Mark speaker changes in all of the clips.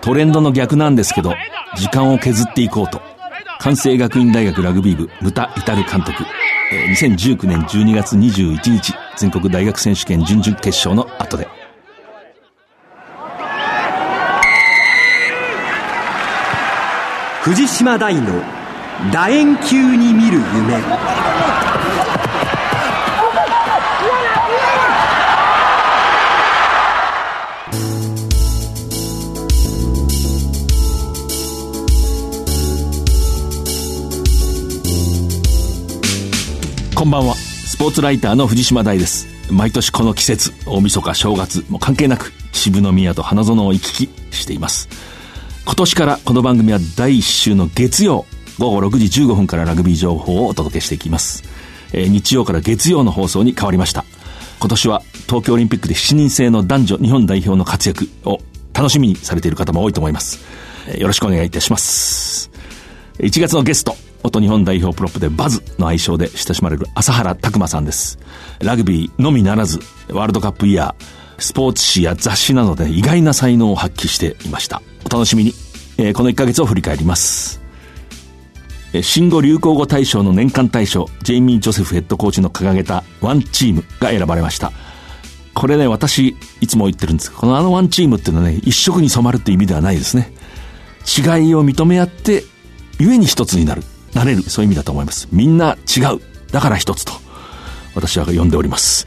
Speaker 1: トレンドの逆なんですけど、時間を削っていこうと、関西学院大学ラグビー部、ムタ・イタル監督、2019年12月21日、全国大学選手権準々決勝の後で。
Speaker 2: 藤島大の楕円球に見る夢。
Speaker 1: こんばんは。スポーツライターの藤島大です。毎年この季節大晦日正月も関係なく渋宮と花園を行き来しています。今年からこの番組は第1週の月曜午後6時15分からラグビー情報をお届けしていきます、えー、日曜から月曜の放送に変わりました。今年は東京オリンピックで7人制の男女日本代表の活躍を楽しみにされている方も多いと思います、えー、よろしくお願いいたします。1月のゲスト元日本代表プロップでバズの愛称で親しまれる朝原拓馬さんです。ラグビーのみならず、ワールドカップイヤー、スポーツ誌や雑誌などで意外な才能を発揮していました。お楽しみに。えー、この1ヶ月を振り返ります。新語・流行語大賞の年間大賞、ジェイミー・ジョセフヘッドコーチの掲げたワンチームが選ばれました。これね、私、いつも言ってるんですこのあのワンチームっていうのはね、一色に染まるっていう意味ではないですね。違いを認め合って、故に一つになる。なれる、そういう意味だと思います。みんな違う。だから一つと、私は呼んでおります。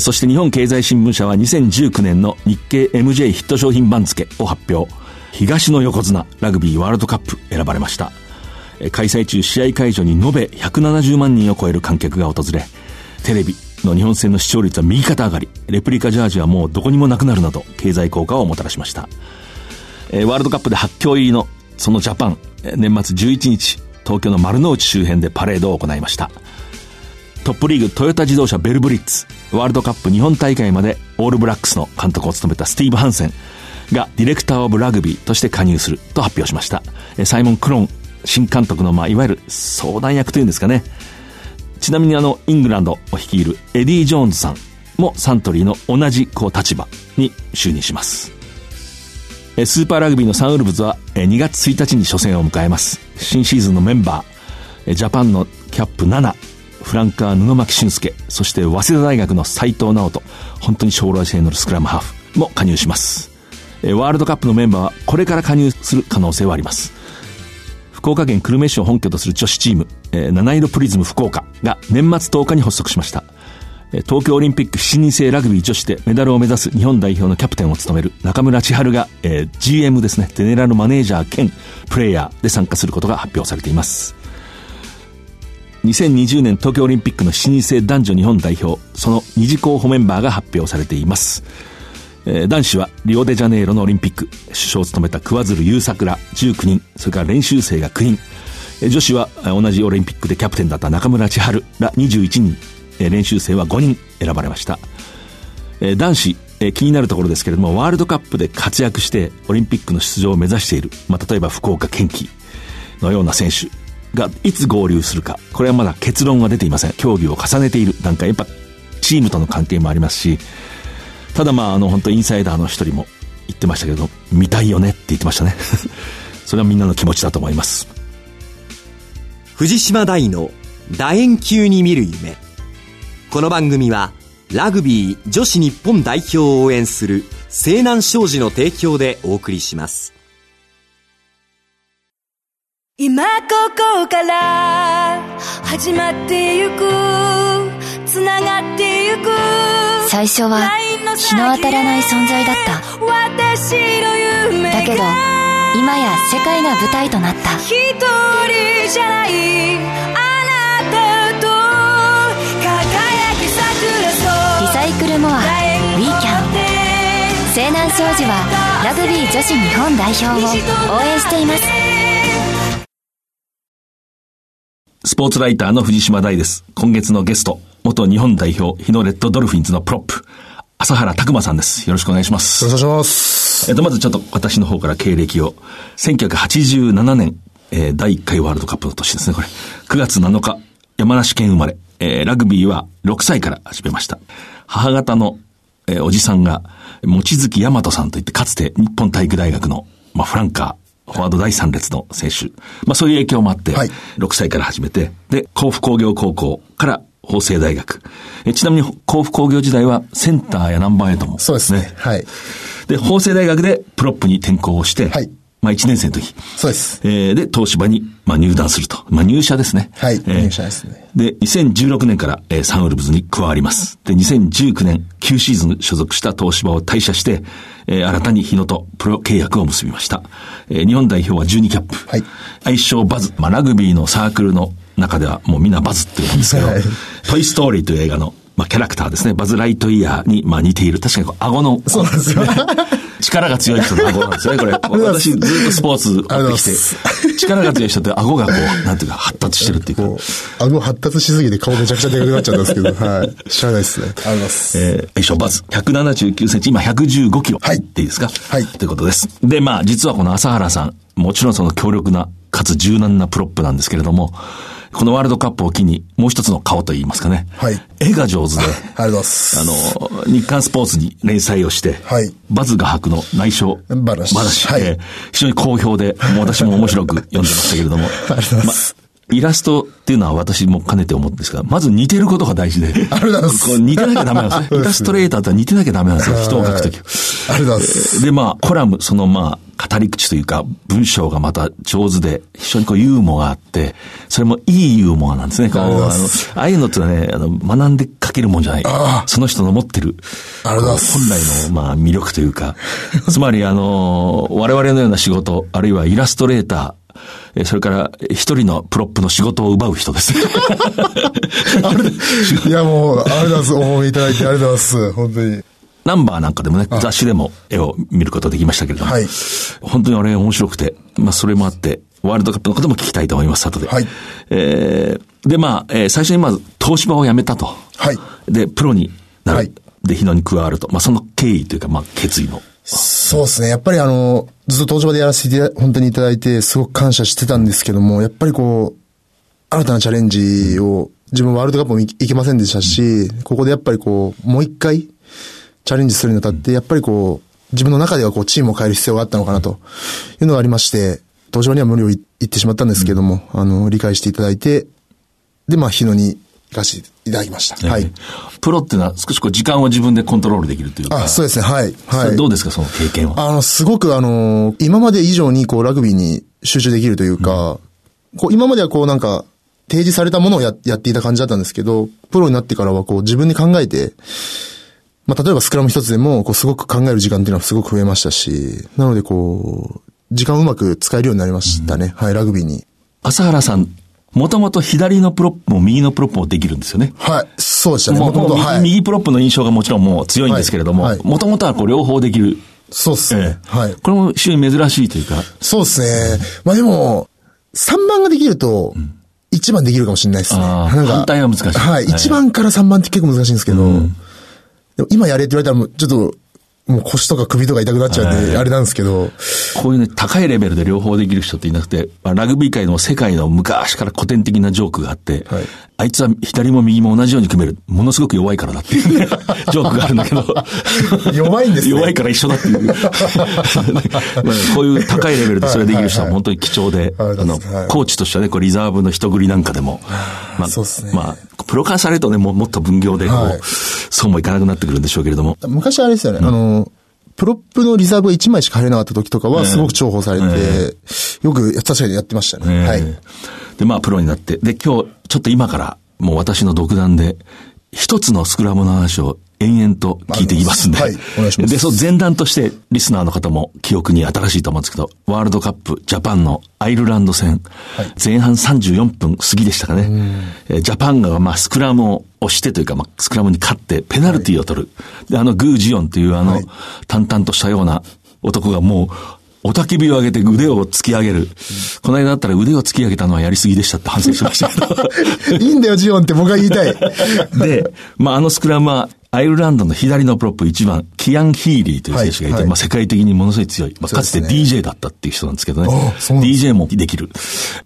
Speaker 1: そして日本経済新聞社は2019年の日経 MJ ヒット商品番付を発表。東の横綱ラグビーワールドカップ選ばれました。開催中試合会場に延べ170万人を超える観客が訪れ、テレビの日本戦の視聴率は右肩上がり、レプリカジャージはもうどこにもなくなるなど、経済効果をもたらしました。ワールドカップで8強入りのそのジャパン、年末11日、東京の丸の内周辺でパレードを行いました。トップリーグトヨタ自動車ヴェルブリッツ、ワールドカップ日本大会までオールブラックスの監督を務めたスティーブ・ハンセンが Director of Rugby として加入すると発表しました。サイモン・クロン新監督の、まあ、いわゆる相談役というんですかね。ちなみにあの、イングランドを率いるエディ・ジョーンズさんもサントリーの同じこう立場に就任します。スーパーラグビーのサンウルブズは2月1日に初戦を迎えます。新シーズンのメンバー、ジャパンのキャップ7、フランカー布巻俊介、そして早稲田大学の斎藤直人、本当に将来性のスクラムハーフも加入します。ワールドカップのメンバーはこれから加入する可能性はあります。福岡県久留米市を本拠とする女子チーム、七色プリズム福岡が年末10日に発足しました。東京オリンピック7人制ラグビー女子でメダルを目指す日本代表のキャプテンを務める中村千春が、えー、GM ですね、ゼネラルマネージャー兼プレイヤーで参加することが発表されています。2020年東京オリンピックの7人制男女日本代表、その二次候補メンバーが発表されています。え、男子はリオデジャネイロのオリンピック、首相を務めた桑鶴優作ら19人、それから練習生が9人、女子は同じオリンピックでキャプテンだった中村千春ら21人、練習生は5人選ばれました。男子、気になるところですけれども、ワールドカップで活躍してオリンピックの出場を目指している、まあ、例えば福岡堅樹のような選手がいつ合流するか、これはまだ結論は出ていません。競技を重ねている段階、やっぱチームとの関係もありますし、ただまあ、あの、本当インサイダーの一人も言ってましたけど、見たいよねって言ってましたね。それはみんなの気持ちだと思います。
Speaker 2: 藤島大の楕円球に見る夢。この番組はラグビー女子日本代表を応援する西南商事の提供でお送りします。
Speaker 3: 今ここから始まってゆくつながってゆく
Speaker 4: 最初は日の当たらない存在だった。私の夢だけど今や世界が舞台となった。一人じゃない equal more we can 西南商事はラグビー女子日本代表を応援しています
Speaker 1: スポーツライターの藤島大です今月のゲスト元日本代表日野レッドドルフィンズのプロップ朝原拓馬さんです。よろしくお願いします。
Speaker 5: よろしくお願いします。
Speaker 1: えっと、まずちょっと私の方から経歴を。1987年、えー、第1回ワールドカップの年ですね、これ。9月7日、山梨県生まれ。えー、ラグビーは6歳から始めました。母方のえー、おじさんが、望月大和さんといって、かつて日本体育大学の、まあ、フランカー、フォワード第3列の選手。まあそういう影響もあって、はい、6歳から始めて、で、甲府工業高校から法政大学。えちなみに甲府工業時代はセンターやナンバーエイトも、
Speaker 5: そうですね。はい。
Speaker 1: で、法政大学でプロップに転向をして、はい。まあ1年生の時。
Speaker 5: そうです。
Speaker 1: えー、で、東芝に、まあ入団すると。まあ入社ですね。
Speaker 5: はい、えー、入社ですね。
Speaker 1: で、2016年から、えー、サンウルブズに加わります。で、2019年、9シーズン所属した東芝を退社して、えー、新たに日野とプロ契約を結びました。えー、日本代表は12キャップ。はい。愛称バズ。まあラグビーのサークルの中ではもうみんなバズって言うんですけど、はい、トイストーリーという映画のまあ、キャラクターですね。バズ・ライトイヤーに、まあ、似ている。確かに、顎の。
Speaker 5: そうなんですよ。
Speaker 1: 力が強い人の顎なんですよね、これ。私、ずっとスポーツ追ってきて。力が強い人って顎がこう、なんていうか、発達してるっていうか。
Speaker 5: 顎発達しすぎて顔めちゃくちゃでかくなっちゃったんですけど、はい。知らないですね。あります。
Speaker 1: えー、愛称バズ。179センチ、今115キロ。はい。っていいですか？はい。ということです。で、まあ、実はこの浅原さん、もちろんその強力な、かつ柔軟なプロップなんですけれども、このワールドカップを機に、もう一つの顔といいますかね。はい。絵が上手で。ありが
Speaker 5: とうございます。
Speaker 1: あの、日刊スポーツに連載をして、はい。バズ画伯の内緒
Speaker 5: 話。
Speaker 1: 話。はい。えー、非常に好評で、もう私も面白く読んでましたけれども。あり
Speaker 5: がとうございます。ま
Speaker 1: イラストっていうのは私も兼ねて思うんですが、まず似てることが大事で。あ
Speaker 5: りがとうございます。
Speaker 1: 似てなきゃダメなんですね。イラストレーターとは似てなきゃダメなんですよ。人を描くとき。あり
Speaker 5: がとうございます。
Speaker 1: で、まあ、コラム、そのまあ、語り口というか、文章がまた上手で、非常にこうユーモアがあって、それもいいユーモアなんですね。こう、あの、ああいうのってね、あの、学んで書けるもんじゃない。その人の持ってる、
Speaker 5: あ本
Speaker 1: 来の、まあ、魅力というか、つまり、あの、我々のような仕事、あるいはイラストレーター、それから一人のプロップの仕事を奪う人です。
Speaker 5: いやもう、ありがとうございます。お褒めいただいてありがとうございます。本当に。
Speaker 1: ナンバーなんかでもね、雑誌でも絵を見ることできましたけれども、はい、本当にあれ面白くて、まあそれもあって、ワールドカップのことも聞きたいと思います、後で。はい。えー、で、まあ、えー、最初にまず、東芝を辞めたと。はい。で、プロになる。はい。で、日野に加わると。まあ、その経緯というか、まあ、決意の。
Speaker 5: そうですね。やっぱりあの、ずっと東芝でやらせて本当にいただいて、すごく感謝してたんですけども、やっぱりこう、新たなチャレンジを、自分ワールドカップも行けませんでしたし、ここでやっぱりこう、もう一回、チャレンジするにあたって、やっぱりこう、自分の中ではこう、チームを変える必要があったのかなというのがありまして、東芝には無理を言ってしまったんですけども、あの、理解していただいて、で、まあ、日野に行かせていただきました。はい。
Speaker 1: プロっていうのは少しこう時間を自分でコントロールできるというか。
Speaker 5: あ、そうですね。はい。
Speaker 1: はい。どうですか、その経験は？
Speaker 5: あの、すごくあの、今まで以上にこうラグビーに集中できるというか、うん、こう今まではこうなんか、提示されたものをややっていた感じだったんですけど、プロになってからはこう自分で考えて、まあ、例えばスクラム一つでも、こう、すごく考える時間っていうのはすごく増えましたし、なので、こう、時間をうまく使えるようになりましたね。うん、はい、ラグビーに。
Speaker 1: 浅原さんもともと左のプロップも右のプロップもできるんですよね。
Speaker 5: はい。そうでしたね。
Speaker 1: もともと、はい、右プロップの印象がもちろんもう強いんですけれども、もともとはこう両方できる。
Speaker 5: そうっすね、
Speaker 1: えはい。これも非常に珍しいというか。
Speaker 5: そうですね。まあでも、3番ができると、1番できるかもしれないですね。
Speaker 1: なんか反対は難しい。
Speaker 5: はい。1番から3番って結構難しいんですけど、うん、でも今やれって言われたらもうちょっと、もう腰とか首とか痛くなっちゃうんで、あれなんですけど。
Speaker 1: こういうね、高いレベルで両方できる人っていなくて、まあ、ラグビー界の世界の昔から古典的なジョークがあって、はい、あいつは左も右も同じように組める。ものすごく弱いからだっていう、ね、ジョークがあるんだけど。
Speaker 5: 弱いんですね。
Speaker 1: 弱いから一緒だっていう。まあ、こういう高いレベルでそれできる人は本当に貴重で、あの、コーチとしてはね、こうリザーブの人繰りなんかでも、まあ、そうですね。まあ、プロ化されるとね、ももっと分業でこう、はい、そうもいかなくなってくるんでしょうけれども。
Speaker 5: 昔あれですよね、うん、あの、プロップのリザーブが1枚しか入れなかった時とかは、すごく重宝されて、えー、よく確かにやってましたね。えー、はい。
Speaker 1: で、まあ、プロになって、で、今日、ちょっと今から、もう私の独断で、一つのスクラムの話を延々と聞いていきますんで。はい、お願いします。で、その前段として、リスナーの方も記憶に新しいと思うんですけど、ワールドカップジャパンのアイルランド戦、はい、前半34分過ぎでしたかね。ジャパンが、まあ、スクラムを押してというか、まあ、スクラムに勝って、ペナルティーを取る。はい、で、あの、グー・ジウォンという、あの、淡々としたような男がもう、おたけびを上げて腕を突き上げる。この間だったら腕を突き上げたのはやりすぎでしたって反省しましたけ
Speaker 5: ど。いいんだよ、ジウォンって僕が言いたい。
Speaker 1: で、まあ、あのスクラムは、アイルランドの左のプロップ1番、キアン・ヒーリーという選手がいて、はいはい、まあ世界的にものすごい強い。まあかつて DJ だったっていう人なんですけどね。DJ もできる。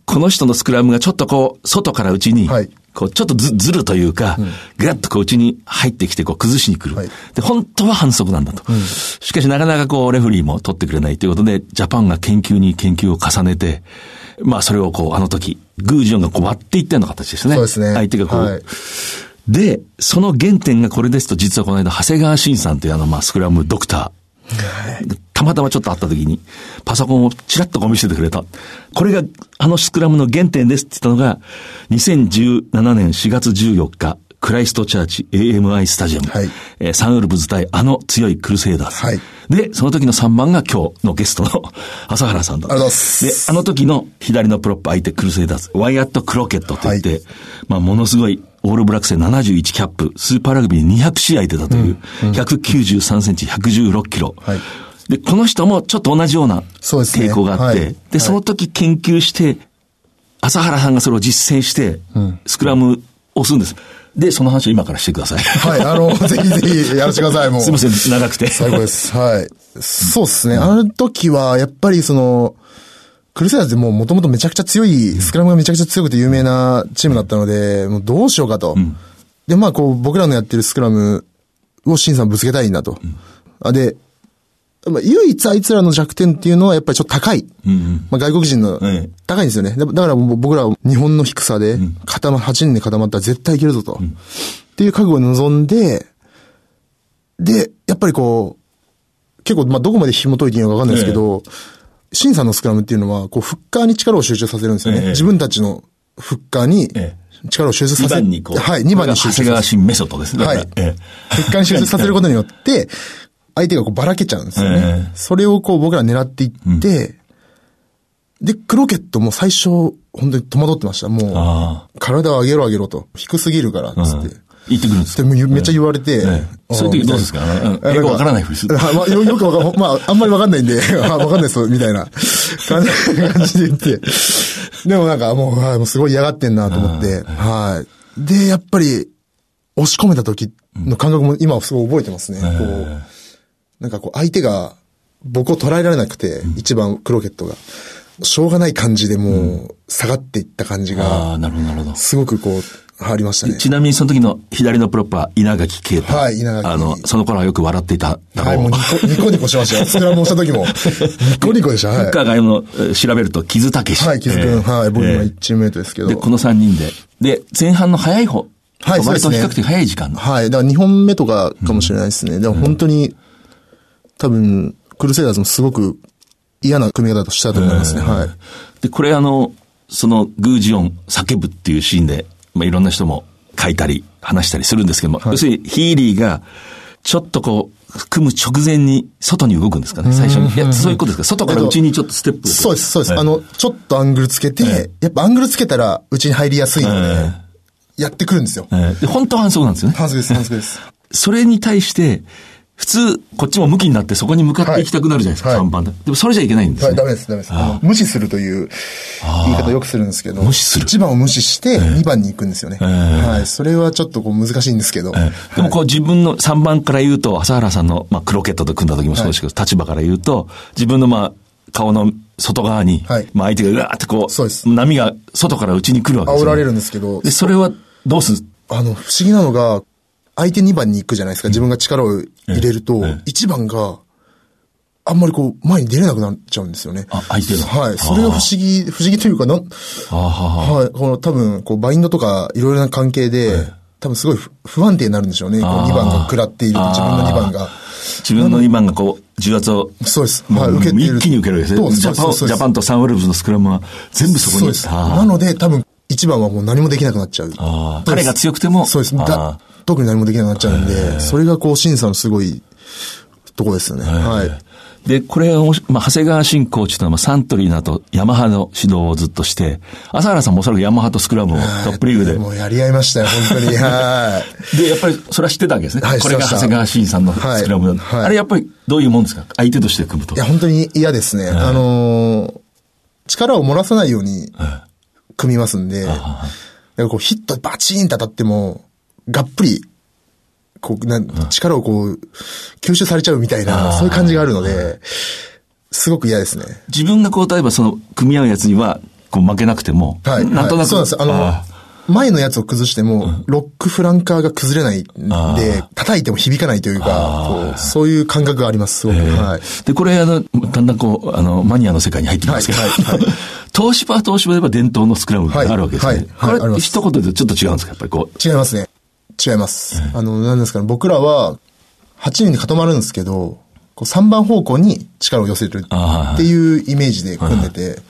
Speaker 1: この人のスクラムがちょっとこう、外から内に、こう、ちょっとず、ずるというか、ぐっとこう、うちに入ってきて、こう、崩しに来る。
Speaker 5: はい
Speaker 1: で、本当は反則なんだと。しかし、なかなかこう、レフェリーも取ってくれないということで、ジャパンが研究に研究を重ねて、まあ、それをこう、あの時、グージョンがこう割っていったような形ですね。
Speaker 5: そうですね
Speaker 1: 相手がこう、
Speaker 5: はい
Speaker 1: で、その原点がこれですと、実はこの間、長谷川慎さんというあの、まあ、スクラムドクター。たまたまちょっと会った時に、パソコンをチラッとこう見せてくれた。これが、あのスクラムの原点ですって言ったのが、2017年4月14日、クライストチャーチ AMI スタジアム。
Speaker 5: はい
Speaker 1: えーサンウルブズ対あの強いクルセイダーズ。
Speaker 5: はい
Speaker 1: で、その時の3番が今日のゲストの 浅原さんだった。
Speaker 5: ありがとうございます
Speaker 1: で、あの時の左のプロップ相手クルセイダーズ、ワイヤット・クロケットと言って、
Speaker 5: はい
Speaker 1: まあ、ものすごい、オールブラックスで71キャップ、スーパーラグビー200試合出たという、193センチ、116キロ。
Speaker 5: はい
Speaker 1: で、この人もちょっと同じような
Speaker 5: そうですね
Speaker 1: 傾向があって、
Speaker 5: はい
Speaker 1: で、その時研究して、朝原さんがそれを実践して、スクラムをするんです。で、その話を今からしてください。
Speaker 5: はい、あの、ぜひぜひやらせてください、もう。
Speaker 1: すいません、長くて。
Speaker 5: 最高です。はい。そうですね。あの時は、やっぱりその、クルセイダーズってもう元々めちゃくちゃ強い、スクラムがめちゃくちゃ強くて有名なチームだったので、もうどうしようかと。で、まあこう、僕らのやってるスクラムをシンさんぶつけたいんだと。あで、まあ、唯一あいつらの弱点っていうのはやっぱりちょっと高い。まあ、外国人の
Speaker 1: ええ
Speaker 5: 高いんですよね。だだから僕らは日本の低さで固ま、8人で固まったら絶対いけるぞと。っていう覚悟を望んで、で、やっぱりこう、結構、まあ、どこまで紐解いていいのかわかんないですけど、シンさんのスクラムっていうのは、こう、フッカーに力を集中させるんですよね。
Speaker 1: ええ
Speaker 5: 自分たちのフッカーに
Speaker 1: え
Speaker 5: 力を集中さ
Speaker 1: 2
Speaker 5: せ
Speaker 1: 番にこう。
Speaker 5: はい、2番に集
Speaker 1: 長谷川
Speaker 5: 中させ
Speaker 1: 新メソッドですね。
Speaker 5: はい。フッカーに集中させることによって、相手がこうばらけちゃうんですよね。
Speaker 1: ええ
Speaker 5: それをこう僕ら狙っていって、で、クロケットも最初、本当に戸惑ってました。も
Speaker 1: あ
Speaker 5: う、体を上げろ上げろと。低すぎるから、つって。
Speaker 1: 言ってくるんです
Speaker 5: でもめっちゃ言われて、
Speaker 1: ええ。そういう時どうですか？英語わからないふりする。
Speaker 5: あまあ、よよくわかん、まあ、あんまりわかんないんで、あわかんないです、みたいな。感じで言って。でもなんかもう、はい、もうすごい嫌がってんなと思って、はい。で、やっぱり、押し込めた時の感覚も今はすごい覚えてますね。こう、なんかこう、相手が僕を捉えられなくて、一番クロケットが。しょうがない感じでもう、下がっていった感じ
Speaker 1: あ
Speaker 5: が。
Speaker 1: あ、、なるほど、なるほど。
Speaker 5: すごくこう、ありましたね。
Speaker 1: ちなみにその時の左のプロッパー、稲垣啓太。
Speaker 5: はい稲垣
Speaker 1: あの、その頃はよく笑っていただ
Speaker 5: はい、
Speaker 1: ろう。
Speaker 5: もうニコニコニコしましたよ。スクラムをした時も。ニコニコでした。はい。
Speaker 1: があの、えー調べると、木津武史。
Speaker 5: はい、木津君、
Speaker 1: えー
Speaker 5: はい、僕今
Speaker 1: えー
Speaker 5: 1チームメイトですけど。
Speaker 1: で、この3人で。で、前半の早い方。
Speaker 5: はいそうですね
Speaker 1: 割と比較的早い時間。
Speaker 5: はい、だから2本目とかかもしれないですね。でも本当に、多分、クルセイダーズもすごく嫌な組み方としたと思いますね。はい。
Speaker 1: で、これあの、そのグージオン叫ぶっていうシーンで、まあ、いろんな人も書いたり話したりするんですけども、要するにヒーリーが、ちょっとこう、組む直前に外に動くんですかね、最初に。いや、そういうことですか？外から内にちょっとステップ
Speaker 5: そうです、そうです。
Speaker 1: はい
Speaker 5: あの、ちょっとアングルつけて、やっぱアングルつけたら、うちに入りやすいので、やってくるんですよ。
Speaker 1: えーで、本当は反則なんですよね。
Speaker 5: 反則です、反則です。
Speaker 1: それに対して、普通、こっちも向きになってそこに向かっていきたくなるじゃないですか、
Speaker 5: はい
Speaker 1: 3番で。でもそれじゃいけないんです
Speaker 5: はい、
Speaker 1: ね。
Speaker 5: ダメです、ダメです。無視するという言い方よくするんですけど、
Speaker 1: 無視する
Speaker 5: 1番を無視して2番に行くんですよね。はい。それはちょっとこう難しいんですけど。
Speaker 1: えーでもこう自分の3番から言うと、朝原さんの、まあ、クロケットと組んだ時もそうですけど、立場から言うと、自分のまあ、顔の外側に、
Speaker 5: はい
Speaker 1: まあ相手がうわーってこう、
Speaker 5: そうです
Speaker 1: 波が外から内に来るわけですよ、
Speaker 5: 煽られるんですけど、
Speaker 1: で、それはどうする
Speaker 5: あの、不思議なのが、相手2番に行くじゃないですか。自分が力を入れると、1番が、あんまりこう、前に出れなくなっちゃうんですよね。
Speaker 1: あ相手が
Speaker 5: はい。それが不思議、不思議というか、なん、
Speaker 1: は
Speaker 5: い。この多分、こう、バインドとか、いろいろな関係で、多分すごい不不安定になるんでしょうね。こう
Speaker 1: あー
Speaker 5: 2番が食らっていると、自分の2番が。
Speaker 1: 自分の2番がこう、重圧を、
Speaker 5: そうです。はい、受けて。
Speaker 1: 一気に受けるわけですね。ジャパンとサンウルブズのスクラムは全部そこに。
Speaker 5: そうです。なので、多分、1番はもう何もできなくなっちゃう。
Speaker 1: 彼が強くても
Speaker 5: そうです。
Speaker 1: あー
Speaker 5: だ特に何もできなくなっちゃうんで、それがこう、審査のすごいとこですよね。はい。
Speaker 1: で、これを、まあ、長谷川新コーチというのは、サントリーなとヤマハの指導をずっとして、朝原さんもおそらくヤマハとスクラムをトップリーグで。
Speaker 5: もうやり合いましたよ、本当に。はい。
Speaker 1: で、やっぱりそれは知ってたわけですね。
Speaker 5: はい
Speaker 1: これが長谷川新さんのスクラムだ、
Speaker 5: はいはい
Speaker 1: あれやっぱりどういうもんですか？相手として組むと。
Speaker 5: いや、本当に嫌ですね。あのー力を漏らさないように組みますんで、だからこうヒットバチーンと当たっても、がっぷり、こう、なん、力をこう、吸収されちゃうみたいな、そういう感じがあるので、すごく嫌ですね。
Speaker 1: 自分がこう、例えばその、組み合うやつには、こう負けなくても、
Speaker 5: はい。
Speaker 1: なんとなく。
Speaker 5: はいそうなんです。あの、前のやつを崩しても、ロックフランカーが崩れないんで、叩いても響かないというか、そういう感覚があります、すごく。はい。
Speaker 1: で、これ、あの、だんだんこう、あの、マニアの世界に入ってきますけど、はい、はい、東芝は東芝で言えば伝統のスクラムがあるわけですね。はい、はい、これ、一言でちょっと違うんですか？やっぱりこ
Speaker 5: う。違いますね。違います。あの、なんですかね、僕らは、8人で固まるんですけど、こう3番方向に力を寄せるっていうイメージで組んでて、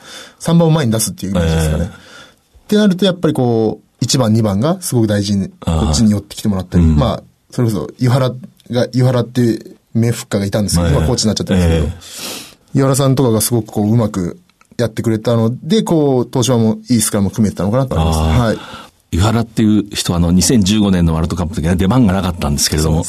Speaker 5: 3番を前に出すっていうイメージですかね。ってなると、やっぱりこう、1番、2番がすごく大事に、こっちに寄ってきてもらったり、まあ、それこそ、湯原が、湯原っていう名フッカーがいたんですけど、今コーチになっちゃったんですけど、湯原さんとかがすごくこう、うまくやってくれたので、こう、東芝もいいスクラムを組めてたのかなと思います。はい。
Speaker 1: 湯原っていう人は、あの、2015年のワールドカップの時は出番がなかったんですけれども、ね、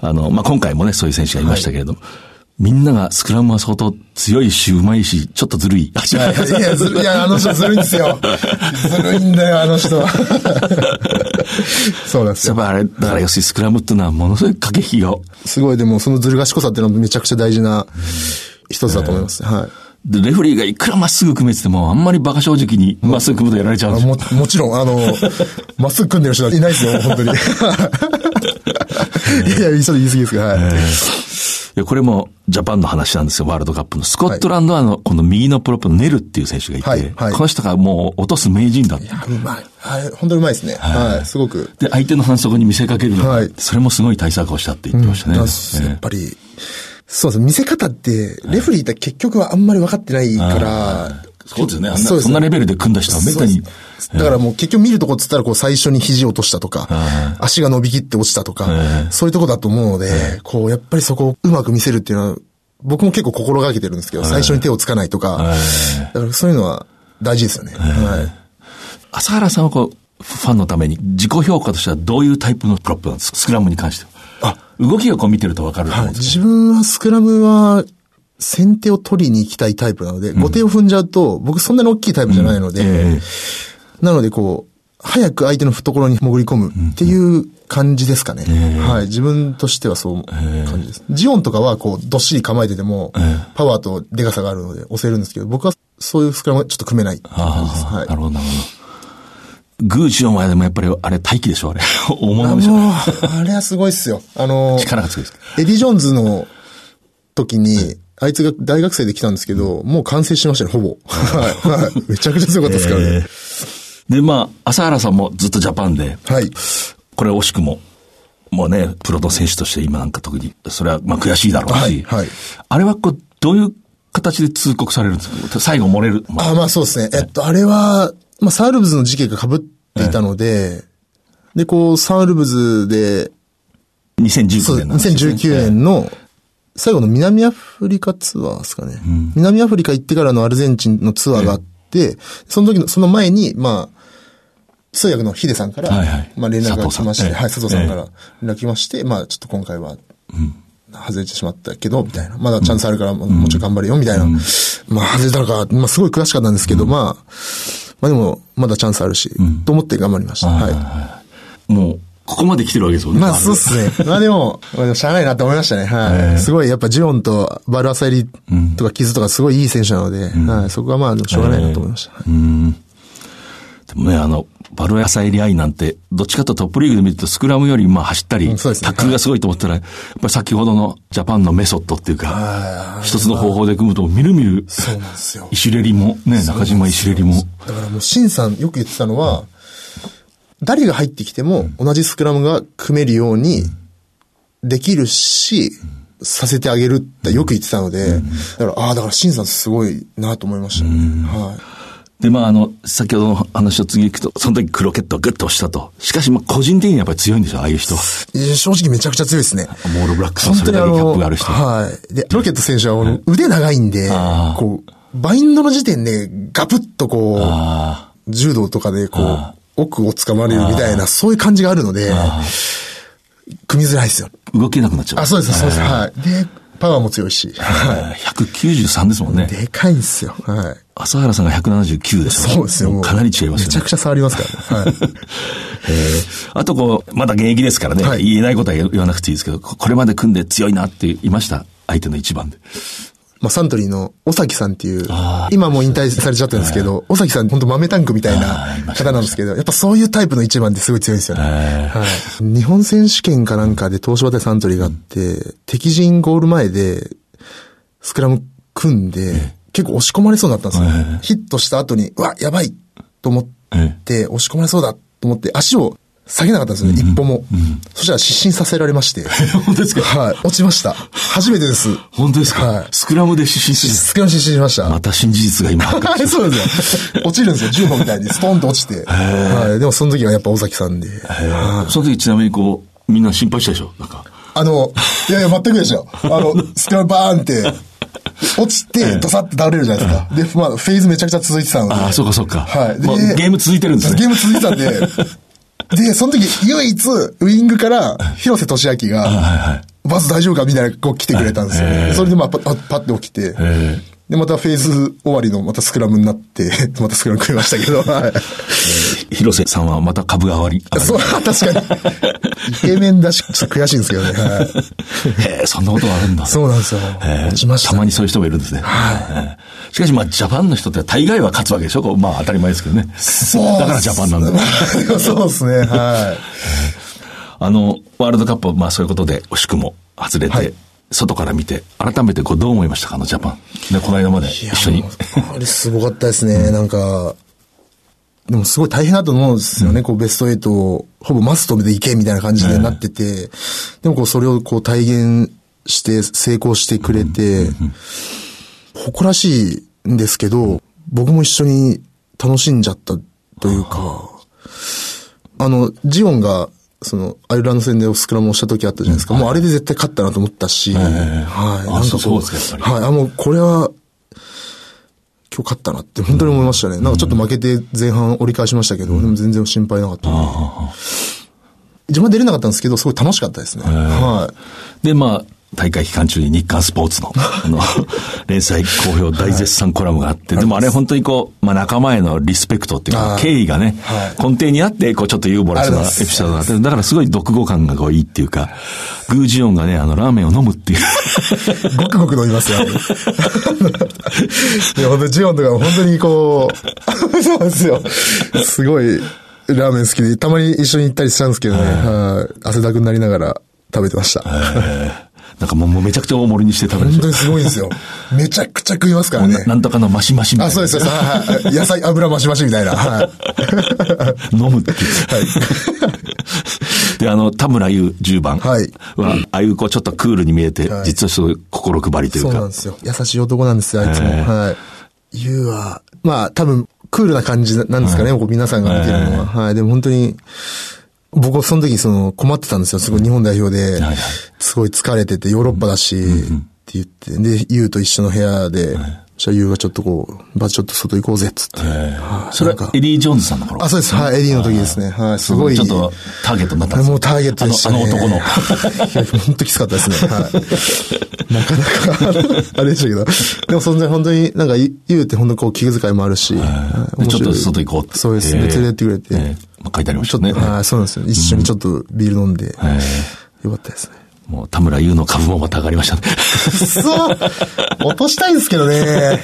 Speaker 1: あの、まあ、今回もね、そういう選手がいましたけれども、はいみんながスクラムは相当強いし、うまいし、ちょっとずるい。い
Speaker 5: や、いや、ずるい、や、あの人ずるいんですよ。ずるいんだよ、あの人は。そうなんですよ。
Speaker 1: やっぱあれ、だから要するにスクラムっていうのはものすごい駆け引きを。
Speaker 5: すごい、でもそのずる賢さっていうのはめちゃくちゃ大事な一つだと思います。はい。
Speaker 1: で、レフリーがいくらまっすぐ組めてても、あんまり馬鹿正直にまっすぐ組むとやられちゃうんです
Speaker 5: よ。ももちろん、あの、まっすぐ組んでる人はいないですよ、本当に。いやいや、それ言い過ぎですが、はい。
Speaker 1: いや、これもジャパンの話なんですよ、ワールドカップの。スコットランドはあの、この右のプロップのネルっていう選手がいて、はいはい、この人がもう落とす名人だい
Speaker 5: や、うまい。はい、本当にうまいですね。はい、すごく。
Speaker 1: で、相手の反則に見せかけるの、はい、それもすごい対策をしたって言ってましたね。うん、や
Speaker 5: っぱり、そうです。見せ方って、レフリーって結局はあんまり分かってないから、
Speaker 1: そうですね。あんなそんなレベルで組んだ人はめったに。
Speaker 5: だからもう結局見るとこっつったらこう最初に肘落としたとか、足が伸びきって落ちたとか、そういうとこだと思うので、こうやっぱりそこをうまく見せるっていうのは、僕も結構心がけてるんですけど、最初に手をつかないとか、だからそういうのは大事ですよね。はい。
Speaker 1: 朝原さんはこう、ファンのために自己評価としてはどういうタイプのプロップなんですか？スクラムに関しては。あ、動きをこう見てるとわかると思うんです、
Speaker 5: はい、自分はスクラムは、先手を取りに行きたいタイプなので、うん、後手を踏んじゃうと、僕そんなに大きいタイプじゃないので、うんえー、なのでこう、早く相手の懐に潜り込むっていう感じですかね。えー、はい。自分としてはそう感じです。えー、ジオンとかはこう、どっしり構えてても、パワーとデカさがあるので押せるんですけど、僕はそういうスクラムはちょっと組めない感じです。はい。
Speaker 1: なるほど、なるほど。グーチの前でもやっぱり、あれ、大器でしょ、あれ。大物でしょ。
Speaker 5: あれはすごいっすよ。あの
Speaker 1: 力が強いです。
Speaker 5: エディ・ジョーンズの時に、あいつが大学生で来たんですけど、もう完成しましたね、ほぼ。はい。めちゃくちゃ強かったですからね。え
Speaker 1: ー、で、まあ、浅原さんもずっとジャパンで、はい。これ惜しくも、もうね、プロの選手として今なんか特に、それはまあ悔しいだろうし、はい。はい、あれはこう、どういう形で通告されるんですか？最後漏れる？
Speaker 5: まあ、あまあそうですね。えっと、あれは、まあ、サールブズの事件が被っていたので、で、こう、サールブズで、
Speaker 1: 2019年の、
Speaker 5: ね、2019年の、最後の南アフリカツアーですかね、うん、南アフリカ行ってからのアルゼンチンのツアーがあって、その時の、その前に、まあ、通訳のヒデさんから、はいはい、まあ連絡が来まして、はい、佐藤さんから連絡来まして、まあちょっと今回は、外れてしまったけど、みたいな。まだチャンスあるから、もうちょい頑張れよ、みたいな。まあ外れたのか、まあすごい悔しかったんですけど、まあ、まあでも、まだチャンスあるし、うん、と思って頑張りました。は
Speaker 1: い。もう、ここまで来てるわけですよね。
Speaker 5: まあそうっすね。まあでも、まあ、しゃあないなって思いましたね。はい。すごい、やっぱジオンとバルアサイリとかキズとかすごいいい選手なので、うん、はい。そこはまあ、しょうがないなと思いました。うん。で
Speaker 1: もね、あの、バルアサイリアイなんて、どっちかとトップリーグで見るとスクラムよりまあ走ったり、ね、タックルがすごいと思ったら、やっぱり先ほどのジャパンのメソッドっていうか、一つの方法で組むと、みるみる、そうなんですよ。石レリも、ね、中島石レリも。
Speaker 5: だからもう、シンさんよく言ってたのは、誰が入ってきても同じスクラムが組めるようにできるし、させてあげるってよく言ってたので、だから、ああ、だからシンさんすごいなと思いましたね。はい。
Speaker 1: で、まあ、あの、先ほどの話を次行くと、その時クロケットをグッと押したと。しかし、まあ、個人的にやっぱり強いんですよ、ああいう人。
Speaker 5: 正直めちゃくちゃ強いですね。
Speaker 1: モールブラックスのそれだけキャップがある人。
Speaker 5: はい。で、クロケット選手は腕長いんで、こう、バインドの時点でガプッとこう、柔道とかでこう、奥を掴まれるみたいな、そういう感じがあるので、組みづらいですよ。
Speaker 1: 動けなくなっちゃう。
Speaker 5: あ、そうです、そうです。はい。で、パワーも強いし。
Speaker 1: はい。193ですもんね。
Speaker 5: でかいんですよ。はい。
Speaker 1: 朝原さんが179です
Speaker 5: そうですよ。
Speaker 1: かなり違います
Speaker 5: ね。めちゃくちゃ触りますからね。はい。
Speaker 1: あとこう、まだ現役ですからね、言えないことは言わなくていいですけど、これまで組んで強いなって言いました？相手の一番で。
Speaker 5: まあ、サントリーの尾崎さんっていう、今もう引退されちゃったんですけど、尾崎さん本当豆タンクみたいな方なんですけど、やっぱそういうタイプの一番ってすごい強いんですよね。はい。日本選手権かなんかで東芝対サントリーがあって、敵陣ゴール前で、スクラム組んで、結構押し込まれそうになったんですよ。ヒットした後に、うわ、やばいと思って、押し込まれそうだと思って、足を下げなかったんですよね、一歩も。そしたら失神させられまして。
Speaker 1: 本当ですか？
Speaker 5: はい。落ちました。初めてです。
Speaker 1: 本当ですか？はい。スクラムで失神する
Speaker 5: スクラム失神しました。
Speaker 1: また新事実が今。
Speaker 5: そうですよ。落ちるんですよ、10歩みたいに。ストーンと落ちて。はい。でもその時はやっぱ尾崎さんで。
Speaker 1: その時ちなみにこう、みんな心配したでしょ？なんか。
Speaker 5: あの、いやいや、全くでしょ。あの、スクラムバーンって、落ちて、ドサって倒れるじゃないですか。で、まあ、フェーズめちゃくちゃ続いてたので。
Speaker 1: ああ、そうかそうか。
Speaker 5: はい。
Speaker 1: で、ゲーム続いてるんですね。
Speaker 5: ゲーム続いてたんで、で、その時、唯一、ウイングから、広瀬俊明が、バズ大丈夫かみたいな、こう来てくれたんですよ、ね。それでまあ、パッて起きて、で、またフェーズ終わりのまたスクラムになって、またスクラム組みましたけど、はい。
Speaker 1: 広瀬さんはまた株が上がり。
Speaker 5: そう、確かに。イケメンだし、ちょっと悔しいんですけどね。はい。
Speaker 1: へえ、そんなことがあるんだ。
Speaker 5: そうなんですよ。
Speaker 1: 落ちました、たまにそういう人もいるんですね。はい。しかしまあ、ジャパンの人って大概は勝つわけでしょ？まあ、当たり前ですけどね。そう。だからジャパンなんだ。
Speaker 5: そうですね、はい。
Speaker 1: あの、ワールドカップはまあそういうことで惜しくも外れて、はい外から見て、改めてこうどう思いましたか、あのジャパン。で、この間まで一緒に。
Speaker 5: あれすごかったですね、うん、なんか、でもすごい大変だと思うんですよね、うん、こうベスト8をほぼマストでいけみたいな感じになってて、うん、でもこうそれをこう体現して成功してくれて、誇らしいんですけど、僕も一緒に楽しんじゃったというか、あの、ジオンがその、アイルランド戦でスクラムをした時あったじゃないですか。うん、もうあれで絶対勝ったなと思ったし、はい。
Speaker 1: なんかそうですか、
Speaker 5: はい。あ、もうこれは、今日勝ったなって本当に思いましたね。うん、なんかちょっと負けて前半折り返しましたけど、うん、でも全然心配なかった自分は出れなかったんですけど、すごい楽しかったですね。は
Speaker 1: い。で、まあ、大会期間中に日刊スポーツの、あの、連載好評大絶賛コラムがあって、でもあれ本当にこう、まあ仲間へのリスペクトっていうか、敬意がね、根底にあって、こうちょっとユーモラスなエピソードがあって、だからすごい読語感がこういいっていうか、グージオンがね、あの、ラーメンを飲むっていう。
Speaker 5: ごくごく飲みますよ。いや、本当ジオンとか本当にこう、そうですよ。すごい、ラーメン好きで、たまに一緒に行ったりしたんですけどね、はい、汗だくになりながら食べてました。
Speaker 1: なんかもうめちゃくちゃ大盛りにして食べる
Speaker 5: 本当にすごいんですよ。めちゃくちゃ食いますからね。
Speaker 1: なんとかのマシマシみたいな。
Speaker 5: あ、そうですはい。野菜油マシマシみたいな。はい。
Speaker 1: 飲むって。はい。で、あの、田村優10番は、はい、ああいうこうちょっとクールに見えて、はい、実はすごい心配りというか。
Speaker 5: そうなんですよ。優しい男なんですよ、あいつも。はい。優は、まあ多分、クールな感じなんですかね、はい、皆さんが見てるのは。はい。でも本当に、僕はその時その困ってたんですよ。すごい日本代表で、すごい疲れてて、ヨーロッパだし、って言って、で、ユウと一緒の部屋で、じゃあユウがちょっとこう、バちょっと外行こうぜ、っつって。
Speaker 1: それはエディ・ジョーンズさんの頃？
Speaker 5: あ、そうです。はい、エディの時ですね。はい、すごい。
Speaker 1: ちょっとターゲットになったんです
Speaker 5: もうターゲットでしたね。
Speaker 1: あの男の。
Speaker 5: 本当きつかったですね。はい。なかなか、あれでしたけど。でもそんな本当になんかユウって本当こう気遣いもあるし。ち
Speaker 1: ょっと外行こうって。
Speaker 5: そうですね。連れてってくれて。
Speaker 1: まあ、書いてありましたね。
Speaker 5: はい、そうなんですよ。一緒にちょっとビール飲んで、よかったですね。
Speaker 1: もう田村優の株もまた上がりましたね。
Speaker 5: そう落としたいんですけどね。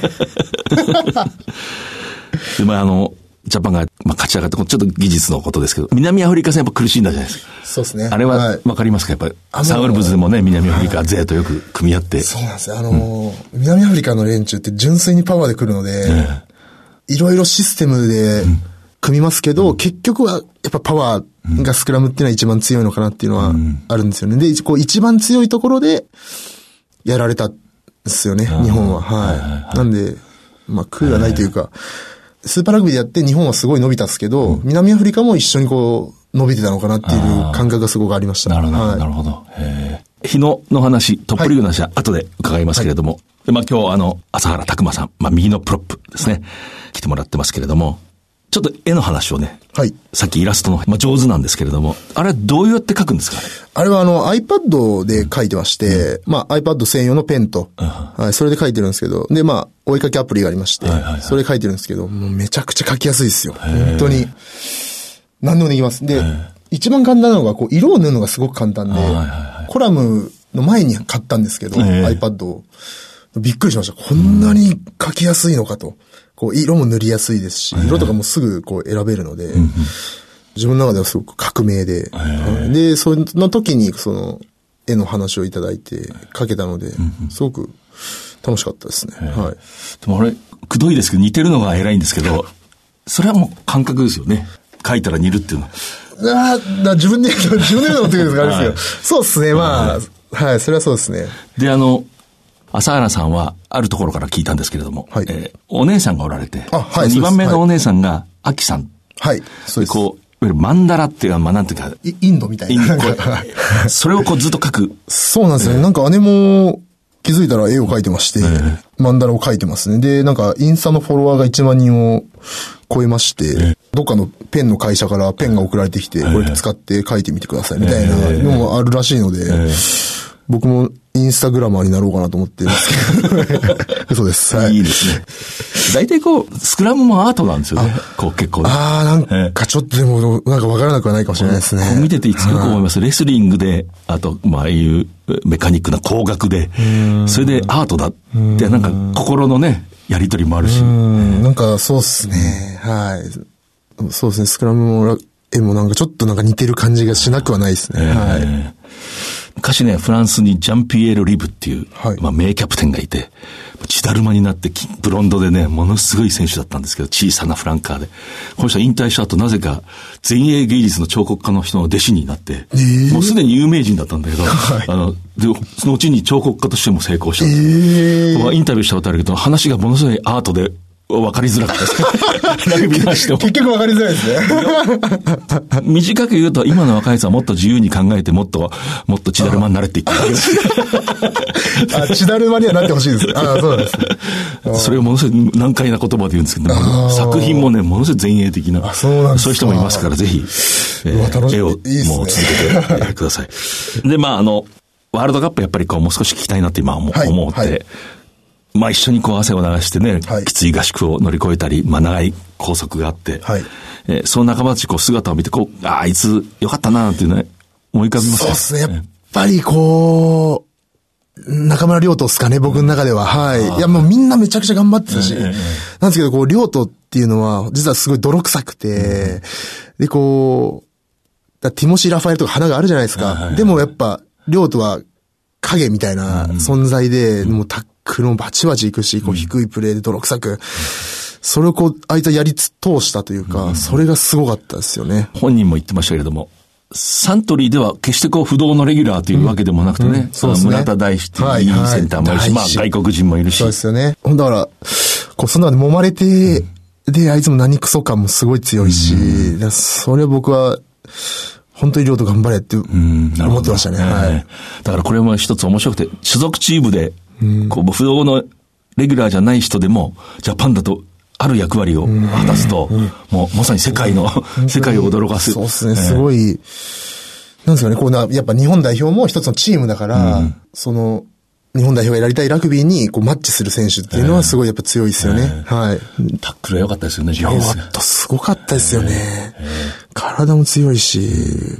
Speaker 1: で、まああの、ジャパンが、まあ、勝ち上がって、ちょっと技術のことですけど、南アフリカ戦やっぱ苦しんだじゃないですか。
Speaker 5: そうですね。
Speaker 1: あれは、わかりますか？やっぱり、サンウルブズでもね、南アフリカ勢とよく組み合って。
Speaker 5: そうなんですよ。あのーうん、南アフリカの連中って純粋にパワーで来るので、いろいろシステムで、うん組みますけど、うん、結局はやっぱパワーがスクラムっていうのは一番強いのかなっていうのはあるんですよね。で、こう一番強いところでやられたんですよね、日本は。はい。なんで、まあ、空がないというか、スーパーラグビーでやって日本はすごい伸びたんですけど、南アフリカも一緒にこう、伸びてたのかなっていう感覚がすごくありました。
Speaker 1: なるほど、なるほど。日野の話、トップリーグの話は後で伺いますけれども、はい、でまあ今日あの、朝原拓馬さん、まあ右のプロップですね、来てもらってますけれども、ちょっと絵の話をね。はい。さっきイラストの、まあ、上手なんですけれども、あれはどうやって描くんですか
Speaker 5: あれはあの iPad で描いてまして、うん、まあ iPad 専用のペンと、うん、はい、それで描いてるんですけど、でまあ、追いかけアプリがありまして、はいはいはい、それで描いてるんですけど、もうめちゃくちゃ描きやすいですよ。本当に。何でもできます。で、一番簡単なのが、こう、色を塗るのがすごく簡単で、はいはいはい、コラムの前に買ったんですけど、iPad を。びっくりしました。こんなに書きやすいのかと。こう、色も塗りやすいですし、色とかもすぐこう選べるので、自分の中ではすごく革命で、はいで、その時にその絵の話をいただいて書けたので、すごく楽しかったですね。はい。
Speaker 1: でもあれ、くどいですけど似てるのが偉いんですけど、それはもう感覚ですよね。書いたら似るっていうのは。
Speaker 5: ああ、自分で、自分で言うのって言うんですか、あれですけど。そうですね、まあ、はい、それはそうですね。
Speaker 1: で、あの、朝原さんは、あるところから聞いたんですけれども、はい、えー、お姉さんがおられて、あ、はい、2番目のお姉さんが、あきさん。
Speaker 5: はい、
Speaker 1: そうです。こう、いわゆるマンダラっていうか、まあ、なんていうか。
Speaker 5: インドみたいな。
Speaker 1: それをこうずっと書く。
Speaker 5: そうなんですよね。なんか姉も、気づいたら絵を描いてまして、マンダラを描いてますね。で、なんか、インスタのフォロワーが1万人を超えまして、どっかのペンの会社からペンが送られてきて、これ使って書いてみてくださいみたいなのもあるらしいので、僕もインスタグラマーになろうかなと思ってるんですけど。嘘です。
Speaker 1: はい。いいですね。大体こう、スクラムもアートなんですよね。こう結構、
Speaker 5: ああ、なんかちょっとでも、なんかわからなくはないかもしれないですね。
Speaker 1: 見てていつも思います。レスリングで、あと、まあ、ああいうメカニックな工学で、それでアートだって、なんか心のね、やりとりもあるし。
Speaker 5: なんかそうっすね。はい。そうですね。スクラムも、絵もなんかちょっとなんか似てる感じがしなくはないですね。はい。
Speaker 1: 昔ね、フランスにジャンピエール・リブっていう、はい、まあ名キャプテンがいて、血だるまになってブロンドでね、ものすごい選手だったんですけど、小さなフランカーで。この人は引退した後、なぜか前衛芸術の彫刻家の人の弟子になって、えー、もうすでに有名人だったんだけど、はい、あの、で、そのうちに彫刻家としても成功した。えー、インタビューしたことあるけど、話がものすごいアートでわかりづら かったです。ラグビーの話
Speaker 5: 結局わかりづらいですね。
Speaker 1: 短く言うと、今の若い人はもっと自由に考えて、もっと、もっと血だるまになれって言って
Speaker 5: あ、血だるまにはなってほしいです。あそうです、
Speaker 1: それをものすごい難解な言葉で言うんですけど、作品もね、ものすごい前衛的な。そうなんそういう人もいますから、ぜひ、えー、絵をもう続けてください。で、まあ、あの、ワールドカップやっぱりこう、もう少し聞きたいなって今思って、はいはいまあ一緒にこう汗を流してね、はい、きつい合宿を乗り越えたり、まあ長い拘束があって、はい、えー、その仲間たちこう姿を見て、こう、ああ、いつよかったな、っていうね、思い浮かびます
Speaker 5: そうですね。やっぱりこう、中村亮斗っすかね、僕の中では。はい。いや、もうみんなめちゃくちゃ頑張ってたし、なんですけど、こう、亮斗っていうのは、実はすごい泥臭くて、で、こう、ティモシー・ラファエルとか花があるじゃないですか。でもやっぱ、亮斗は影みたいな存在で、もうタックルもバチバチいくし、こう低いプレーで泥臭く、それをこう、あいつはやり通したというか、それがすごかったですよね。
Speaker 1: 本人も言ってましたけれども、サントリーでは決してこう不動のレギュラーというわけでもなくてね、うん。うん、そうですね。村田大志っていういい。センターもいるし、まあ外国人もいるし。
Speaker 5: そうですよね。だから、こう、その中で揉まれて、で、あいつも何クソ感もすごい強いし、うん、それ僕は、本当に亮と頑張れって思ってましたね。はい。
Speaker 1: だからこれも一つ面白くて、所属チームで、こう、不動のレギュラーじゃない人でも、ジャパンだとある役割を果たすと、もうまさに世界の、世界を驚かす。
Speaker 5: そうですね、すごい、なんですかね、こうな、やっぱ日本代表も一つのチームだから、その、日本代表がやりたいラグビーにこうマッチする選手っていうのはすごいやっぱ強いですよね。はい。
Speaker 1: タックルは良かったですよね、
Speaker 5: 良かった、すごかったですよね。体も強いし、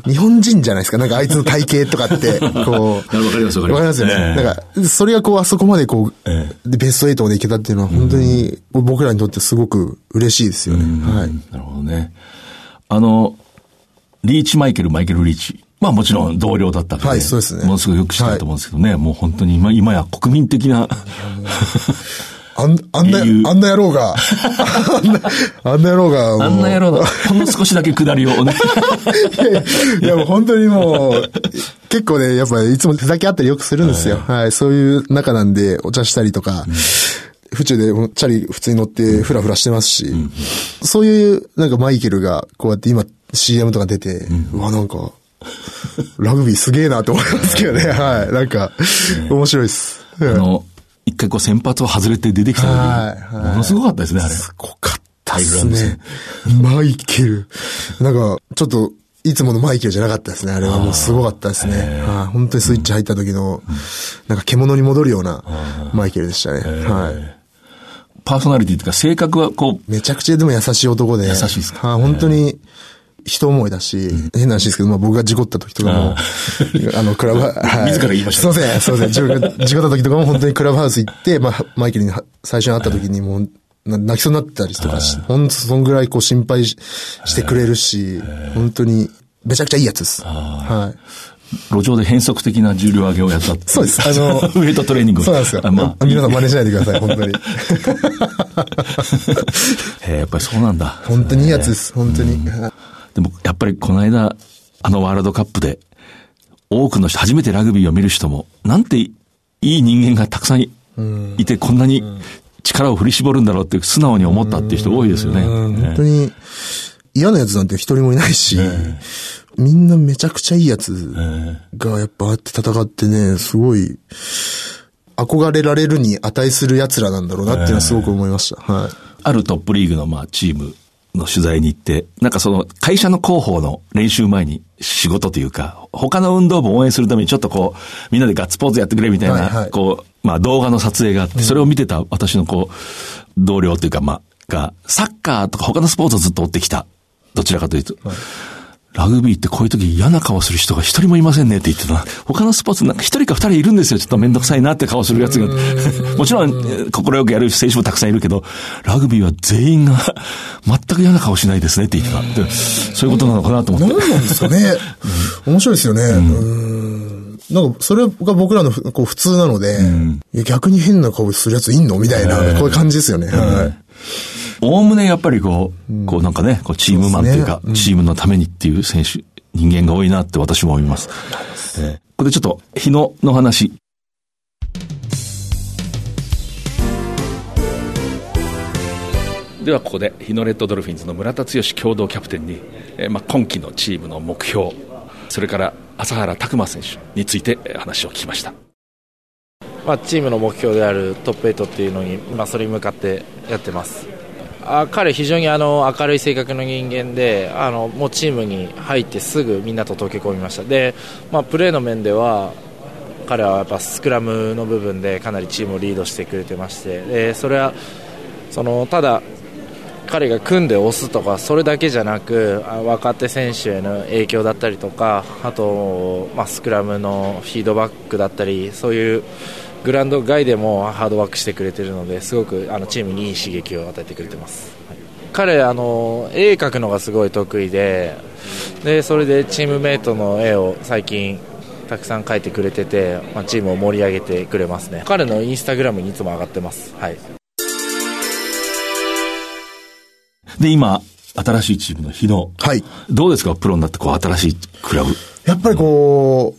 Speaker 5: 日本人じゃないですか、なんかあいつの体型とかって、こう。わ
Speaker 1: かりますわ
Speaker 5: かります。よね。なんか、それがこう、あそこまでこう、で、ベスト8までいけたっていうのは本当に僕らにとってすごく嬉しいですよね。はい。
Speaker 1: なるほどね。あの、リーチマイケル、マイケル・リーチ。まあもちろん同僚だったので、はい、そうですね。ものすごくよく知ったと思うんですけどね、はい、もう本当に今今や国民的な
Speaker 5: あん、あんな、あんな野郎が、あんな、あんな野郎が、
Speaker 1: あんな野郎が、ほんの少しだけ下りをね。
Speaker 5: い。や、いやもう本当にもう、結構ね、やっぱいつも手先あったりよくするんですよ。はい、そういう中なんで、お茶したりとか、うん。府中でチャリ普通に乗ってフラフラしてますし、うん、そういうなんかマイケルがこうやって今 CM とか出て、うん、うわ、なんか、ラグビーすげえなと思いますけどね。はい。なんか、面白いです。
Speaker 1: あの、一回こう先発を外れて出てきた時、はいはい、ものすごかったですね、あれ。
Speaker 5: すごかったですね。マイケル。なんか、ちょっと、いつものマイケルじゃなかったですね。あれはもうすごかったですね。は本当にスイッチ入った時の、なんか獣に戻るようなマイケルでしたね。はい。
Speaker 1: パーソナリティというか性格はこ
Speaker 5: う。めちゃくちゃでも優しい男で。
Speaker 1: 優しいですか？
Speaker 5: は本当に、人思いだし、変な話ですけど、まあ僕が事故った時とかも、あ の、クラブ、は
Speaker 1: い。自ら言いました、
Speaker 5: すいません、すいません。自分が事故った時とかも本当にクラブハウス行って、まあ、マイケルに最初に会った時にもう、泣きそうになってたりとかし、ほんとそんぐらいこう心配してくれるし、本当にめちゃくちゃいいやつです。はい。
Speaker 1: 路上で変則的な重量上げをやった
Speaker 5: そうです。あの、
Speaker 1: ウエイトトレーニング
Speaker 5: そうなんですよ。まあ、皆さん真似しないでください、本当に。
Speaker 1: へやっぱりそうなんだ。
Speaker 5: 本当にいいやつです、本当に。で
Speaker 1: も、やっぱりこの間、あのワールドカップで、多くの人、初めてラグビーを見る人も、なんていい人間がたくさんいて、こんなに力を振り絞るんだろうって素直に思ったっていう人多いですよね。
Speaker 5: 本当に嫌なやつなんて一人もいないし、みんなめちゃくちゃいいやつがやっぱあって戦ってね、すごい、憧れられるに値する奴らなんだろうなっていうのはすごく思いました。はい。
Speaker 1: あるトップリーグのまあチームの取材に行って、なんかその会社の広報の練習前に仕事というか、他の運動部を応援するためにちょっとこう、みんなでガッツポーズやってくれみたいな、はいはい、こう、まあ動画の撮影があって、それを見てた私のこう、同僚というかまあ、が、サッカーとか他のスポーツをずっと追ってきた。どちらかというと。はいラグビーってこういう時嫌な顔する人が一人もいませんねって言ってた。他のスポーツなんか一人か二人いるんですよ。ちょっとめんどくさいなって顔するやつが。もちろん、心よくやる選手もたくさんいるけど、ラグビーは全員が 全く嫌な顔しないですねって言ってた。そういうことなのかなと思って。
Speaker 5: 何なんですかね。面白いですよね。うんなんか、それが僕らのこう普通なので、うん、逆に変な顔するやついんのみたいな、こういう感じですよね。はい
Speaker 1: おおむねやっぱりこう、こうなんかね、こうチームマンというか、チームのためにっていう選手、人間が多いなって私も思います。えー、これちょっと、日野の話。ではここで日野レッドドルフィンズの村田剛共同キャプテンに、えーまあ、今季のチームの目標それから朝原拓磨選手について話を聞きました、
Speaker 6: まあ、チームの目標であるトップ8っていうのに、まあ、それに向かってやってますあ彼、非常にあの明るい性格の人間であのもうチームに入ってすぐみんなと溶け込みました。で、まあ、プレーの面では彼はやっぱスクラムの部分でかなりチームをリードしてくれてまして。でそれはそのただ彼が組んで押すとかそれだけじゃなく若手選手への影響だったりとかあと、まあ、スクラムのフィードバックだったりそういうグラウンド外でもハードワークしてくれているのですごくあのチームにいい刺激を与えてくれてます、はい、彼あの絵描くのがすごい得意ででそれでチームメイトの絵を最近たくさん描いてくれてて、まあ、チームを盛り上げてくれますね。彼のインスタグラムにいつも上がってます、はい、
Speaker 1: で今新しいチームの日野、
Speaker 5: はい、
Speaker 1: どうですか？プロになってこう新しいクラブ。
Speaker 5: やっぱりこ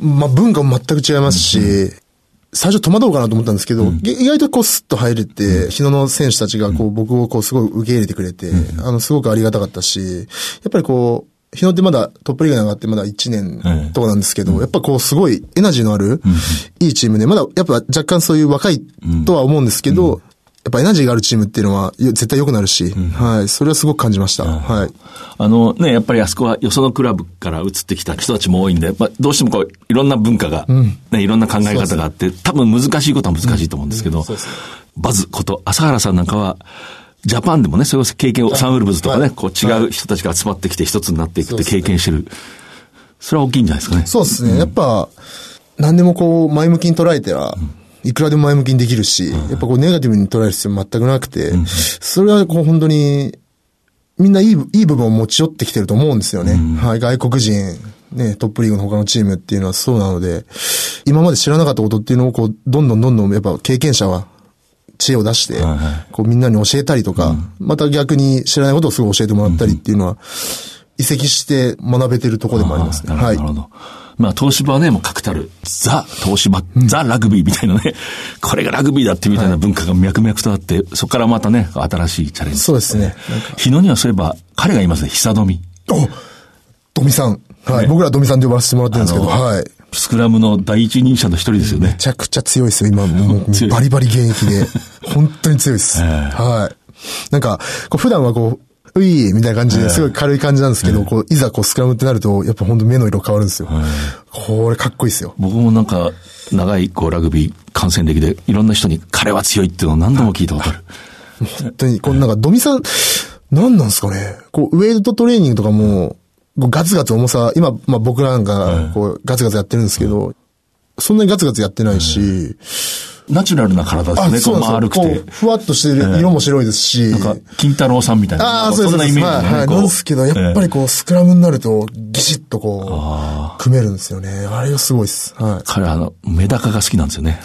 Speaker 5: う、まあ、文化も全く違いますし、うん最初戸惑うかなと思ったんですけど、うん、意外とこうスッと入れて、うん、日野の選手たちがこう僕をこうすごい受け入れてくれて、うん、あの、すごくありがたかったし、やっぱりこう、日野ってまだトップリーグに上がってまだ1年とかなんですけど、やっぱこうすごいエナジーのある、いいチームで、まだやっぱ若干そういう若いとは思うんですけど、やっぱエナジーがあるチームっていうのは絶対良くなるし、うん、はい。それはすごく感じました。うん、はい。
Speaker 1: あのね、やっぱりあそこはよそのクラブから移ってきた人たちも多いんで、まあ、どうしてもこう、いろんな文化が、うん、ね、いろんな考え方があって、多分難しいことは難しいと思うんですけど、バズこと朝原さんなんかは、ジャパンでもね、そういう経験を、サンウルブズとかね、こう違う人たちが集まってきて一つになっていくって経験してる。それは大きいんじゃないですかね。
Speaker 5: そうですね。やっぱ、何でもこう、前向きに捉えては、いくらでも前向きにできるし、やっぱこうネガティブに捉える必要全くなくて、それはこう本当に、みんないい、いい部分を持ち寄ってきてると思うんですよね。はい、外国人、ね、トップリーグの他のチームっていうのはそうなので、今まで知らなかったことっていうのをこう、どんどんどんどんやっぱ経験者は知恵を出して、こうみんなに教えたりとか、また逆に知らないことをすぐ教えてもらったりっていうのは、移籍して学べてるところでもありますね。はい。なるほど。
Speaker 1: まあ、東芝はね、もう確たる、ザ、東芝、うん、ザ・ラグビーみたいなね、これがラグビーだってみたいな文化が脈々とあって、はい、そこからまたね、新しいチャレンジ。
Speaker 5: そうですね。
Speaker 1: 日野にはそういえば、彼がいますね、久富。
Speaker 5: おドミさん。はい、ね、僕らドミさんで呼ばせてもらってるんですけど、はい。
Speaker 1: スクラムの第一人者の一人ですよね。
Speaker 5: めちゃくちゃ強いですよ、今。もう、バリバリ現役で。本当に強いです。はい。なんか、こう普段はこう、ういみたいな感じですごい軽い感じなんですけど、こう、いざこうスクラムってなると、やっぱ本当目の色変わるんですよ。これかっこいいですよ。
Speaker 1: 僕もなんか、長いこうラグビー観戦歴で、いろんな人に彼は強いっていうのを何度も聞いたことある。
Speaker 5: 本当に、このなんか、ドミさん、何なんですかね。こう、ウェイトトレーニングとかも、ガツガツ重さ、今、まあ僕らなんか、こう、ガツガツやってるんですけど、そんなにガツガツやってないし、
Speaker 1: ナチュラルな体ですね、こう丸くて。
Speaker 5: ふわっとしてる、色も白いですし。
Speaker 1: なんか、金太郎さんみたいな。
Speaker 5: ああ、そうです。そんなイメージ、ね。はい、はい。なんですけど、やっぱりこう、スクラムになると、ギシッとこう、組めるんですよね。あれがすごいです。はい。
Speaker 1: 彼あの、メダカが好きなんですよね。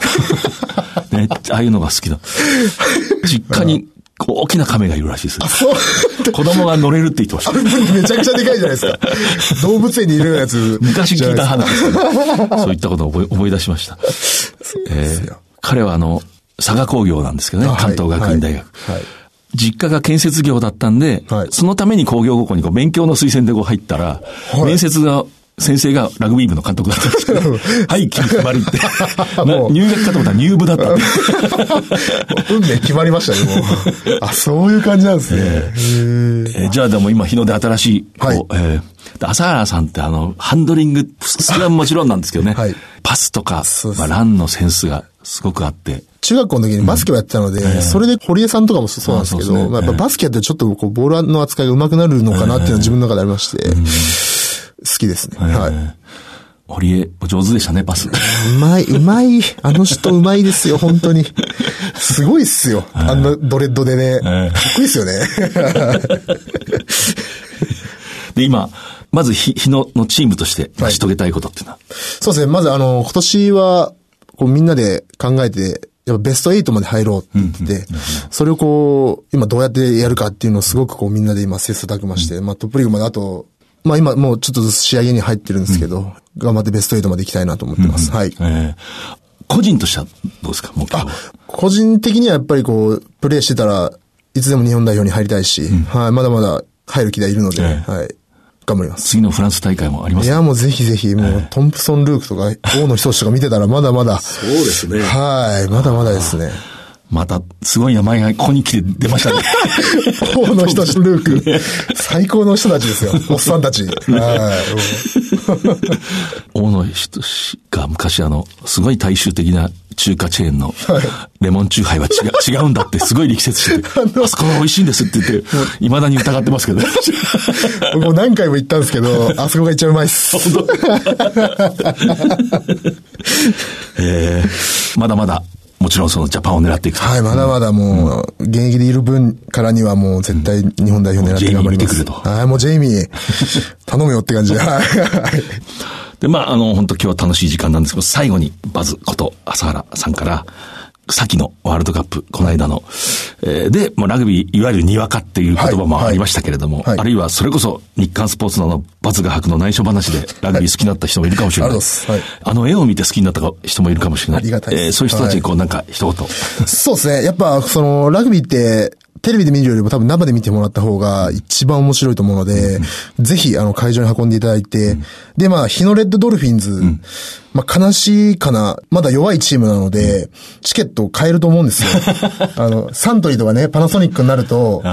Speaker 1: ね、ああいうのが好きだ。実家に大きな亀がいるらしいです。子供が乗れるって言ってました。
Speaker 5: めちゃくちゃでかいじゃないですか。動物園にいるやつ。
Speaker 1: 昔聞いた話ですけど、そういったことを思い出しました。えー、彼はあの、佐賀工業なんですけどね、関東学院大学。はいはい。はい実家が建設業だったんで、はい、そのために工業高校にこう勉強の推薦でこう入ったら、はい、面接が先生がラグビー部の監督だったんですけど、はい、君決まりって。入学かと思ったら入部だった
Speaker 5: 運命決まりましたね、もう。あ、そういう感じなんですね。え
Speaker 1: ー、じゃあでも今日の出新しい、こう、はい、えー、朝原さんってあの、ハンドリング、それはもちろんなんですけどね、はい、パスとか、まあ、ランのセンスがすごくあって、
Speaker 5: 中学校の時にバスケをやってたので、うん、それで堀江さんとかもそうなんですけど、ね、まあ、やっぱバスケやってちょっとこうボールの扱いが上手くなるのかなっていうのは自分の中でありまして、うん好きですね。はい。
Speaker 1: 堀江、お上手でしたね、パス。う
Speaker 5: まい、うまい。あの人うまいですよ、本当に。すごいっすよ。あんなドレッドでね。かっこいいっすよね。
Speaker 1: で、今、まず日、日野のチームとして成し遂げたいことっていうのは、はい、
Speaker 5: そうですね。まずあの、今年は、こうみんなで考えて、やっぱベスト8まで入ろうって言って、それをこう、今どうやってやるかっていうのをすごくこうみんなで今切磋琢磨して、まあトップリーグまであとまあ今もうちょっとずつ仕上げに入ってるんですけど、うん、頑張ってベスト8まで行きたいなと思ってます。うん、はい。えー、
Speaker 1: 個人としてはどうですか目標
Speaker 5: 個人的にはやっぱりこう、プレーしてたらいつでも日本代表に入りたいし、うん、はい、まだまだ入る気でいるので、えー、はい。頑張ります。
Speaker 1: 次のフランス大会もあります
Speaker 5: いや、もうぜひぜひ、もう、トンプソン・ルークとか、大野仁とか見てたら、まだまだ。
Speaker 1: そうですね。
Speaker 5: はい、まだまだですね。
Speaker 1: また、すごい名前がここに来て出ましたね。
Speaker 5: 大野仁ルーク。最高の人たちですよ。おっさんたち。はい。
Speaker 1: 大野仁が昔あの、すごい大衆的な中華チェーンのレモンチューハイは違う 違うんだってすごい力説してて、あそこが美味しいんですって言って、未だに疑ってますけど。
Speaker 5: 僕 も何回も言ったんですけど、あそこが一番うまいっす。
Speaker 1: え ー、まだまだもちろんそのジャパンを狙っていく
Speaker 5: はい、まだまだもう、現役でいる分からにはもう絶対日本代表狙って頑張ります。はい、もうジェイミー、頼むよって感じで。はい。
Speaker 1: で、まあ、あの、本当今日は楽しい時間なんですけど、最後にバズこと朝原さんから、先のワールドカップ、この間の、えー、で、もうラグビー、いわゆるにわかっていう言葉もありましたけれども、はいはい、あるいはそれこそ日刊スポーツのバズ画伯の内緒話で ラグビー好きになった人もいるかもしれない。はい、あの絵を見て好きになった人もいるかもしれない。ありがたいえー、そういう人たちにこうなんか一言。
Speaker 5: そうですね。やっぱそのラグビーって、テレビで見るよりも多分生で見てもらった方が一番面白いと思うので、うん、ぜひあの会場に運んでいただいて、うん、でまあ日のレッドドルフィンズ、うん、まあ悲しいかな、まだ弱いチームなので、チケット買えると思うんですよ。あの、サントリーとかね、パナソニックになると、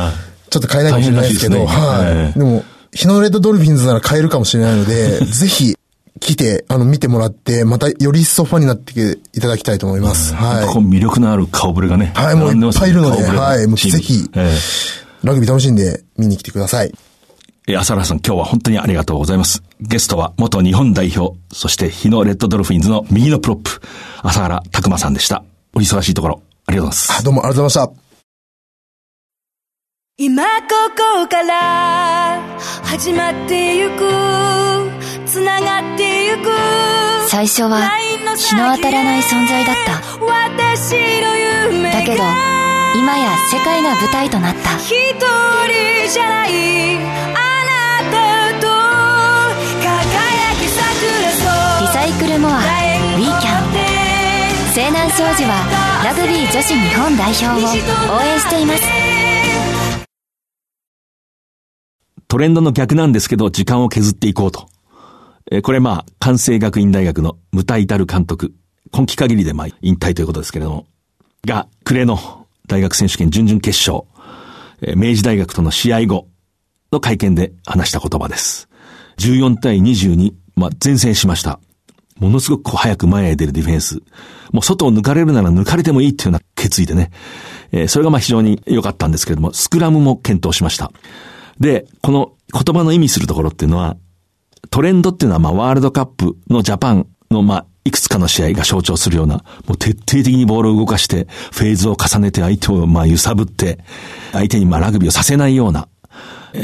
Speaker 5: ちょっと買えないかもしれないですけど、ね、はい。でも、日のレッドドルフィンズなら買えるかもしれないので、ぜひ、来て、あの、見てもらって、またより一層ファンになっていただきたいと思います。はい。
Speaker 1: こ魅力のある顔ぶれがね。
Speaker 5: はい、もういっぱいいるので、はい、もうぜひ、えー、ラグビー楽しんで見に来てください。
Speaker 1: え、浅原さん今日は本当にありがとうございます。ゲストは元日本代表、そして日野レッドドルフィンズの右のプロップ、浅原拓真さんでした。お忙しいところ、ありがとうございます。
Speaker 5: どうもありがとうございました。
Speaker 3: 今ここから始まってゆくつながってゆく。
Speaker 4: 最初は日の当たらない存在だった。私の夢だけど今や世界が舞台となった。一人じゃない。あなたと輝き桜リサイクルモアウィーキャン西南商事はラグビー女子日本代表を応援しています。
Speaker 1: トレンドの逆なんですけど、時間を削っていこうと。これまあ、関西学院大学の無体たる監督、今季限りでまあ、引退ということですけれども、が、暮れの大学選手権準々決勝、明治大学との試合後の会見で話した言葉です。14対22、まあ、前線しました。ものすごく早く前へ出るディフェンス。もう外を抜かれるなら抜かれてもいいっていうような決意でね。えー、それがまあ非常に良かったんですけれども、スクラムも検討しました。で、この言葉の意味するところっていうのは、トレンドっていうのはまあワールドカップのジャパンのまあいくつかの試合が象徴するような、もう徹底的にボールを動かして、フェーズを重ねて相手をまあ揺さぶって、相手にまあラグビーをさせないような、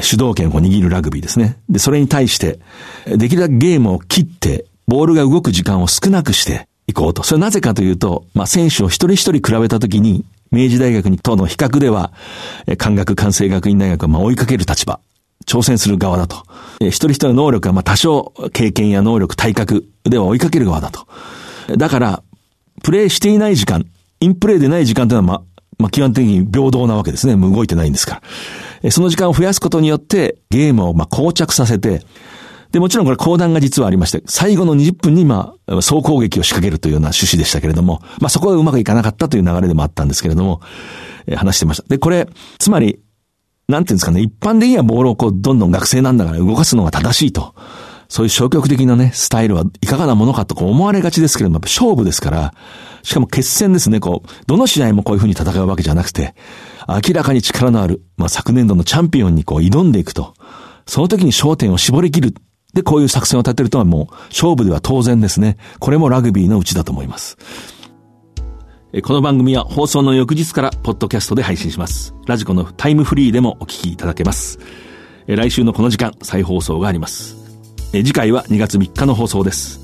Speaker 1: 主導権を握るラグビーですね。で、それに対して、できるだけゲームを切って、ボールが動く時間を少なくしていこうと。それはなぜかというと、まあ選手を一人一人比べたときに、明治大学にとの比較では、関学関西学院大学はまあ追いかける立場、挑戦する側だと。一人一人の能力はまあ多少経験や能力、体格では追いかける側だと。だから、プレイしていない時間、インプレイでない時間というのはまあ、まあ基本的に平等なわけですね。もう動いてないんですから。その時間を増やすことによってゲームをまあ膠着させて、で、もちろんこれ講談が実はありまして、最後の20分にまあ、総攻撃を仕掛けるというような趣旨でしたけれども、まあそこはうまくいかなかったという流れでもあったんですけれども、え、話してました。で、これ、つまり、なんていうんですかね、一般的にはボールをこう、どんどん学生なんだから動かすのが正しいと。そういう消極的なね、スタイルはいかがなものかと思われがちですけれども、勝負ですから、しかも決戦ですね、こう、どの試合もこういう風に戦うわけじゃなくて、明らかに力のある、まあ昨年度のチャンピオンにこう挑んでいくと。その時に焦点を絞り切る。で、こういう作戦を立てるとはもう、勝負では当然ですね。これもラグビーのうちだと思います。この番組は放送の翌日からポッドキャストで配信します。ラジコのタイムフリーでもお聞きいただけます。来週のこの時間、再放送があります。次回は2月3日の放送です。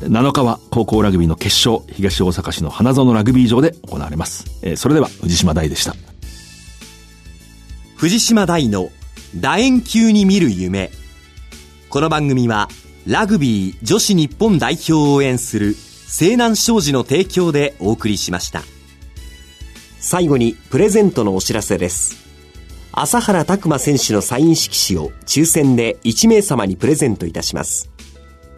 Speaker 1: 7日は高校ラグビーの決勝、東大阪市の花園ラグビー場で行われます。それでは藤島大でした。
Speaker 2: 藤島大の楕円球に見る夢。この番組はラグビー女子日本代表を応援する西南商事の提供でお送りしました。最後にプレゼントのお知らせです。朝原拓馬選手のサイン色紙を抽選で1名様にプレゼントいたします。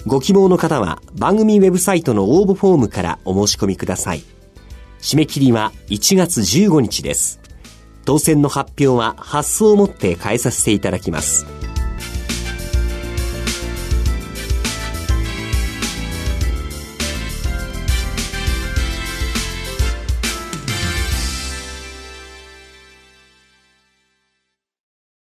Speaker 2: ご希望の方は番組ウェブサイトの応募フォームからお申し込みください。締め切りは1月15日です。当選の発表は発送をもって変えさせていただきます。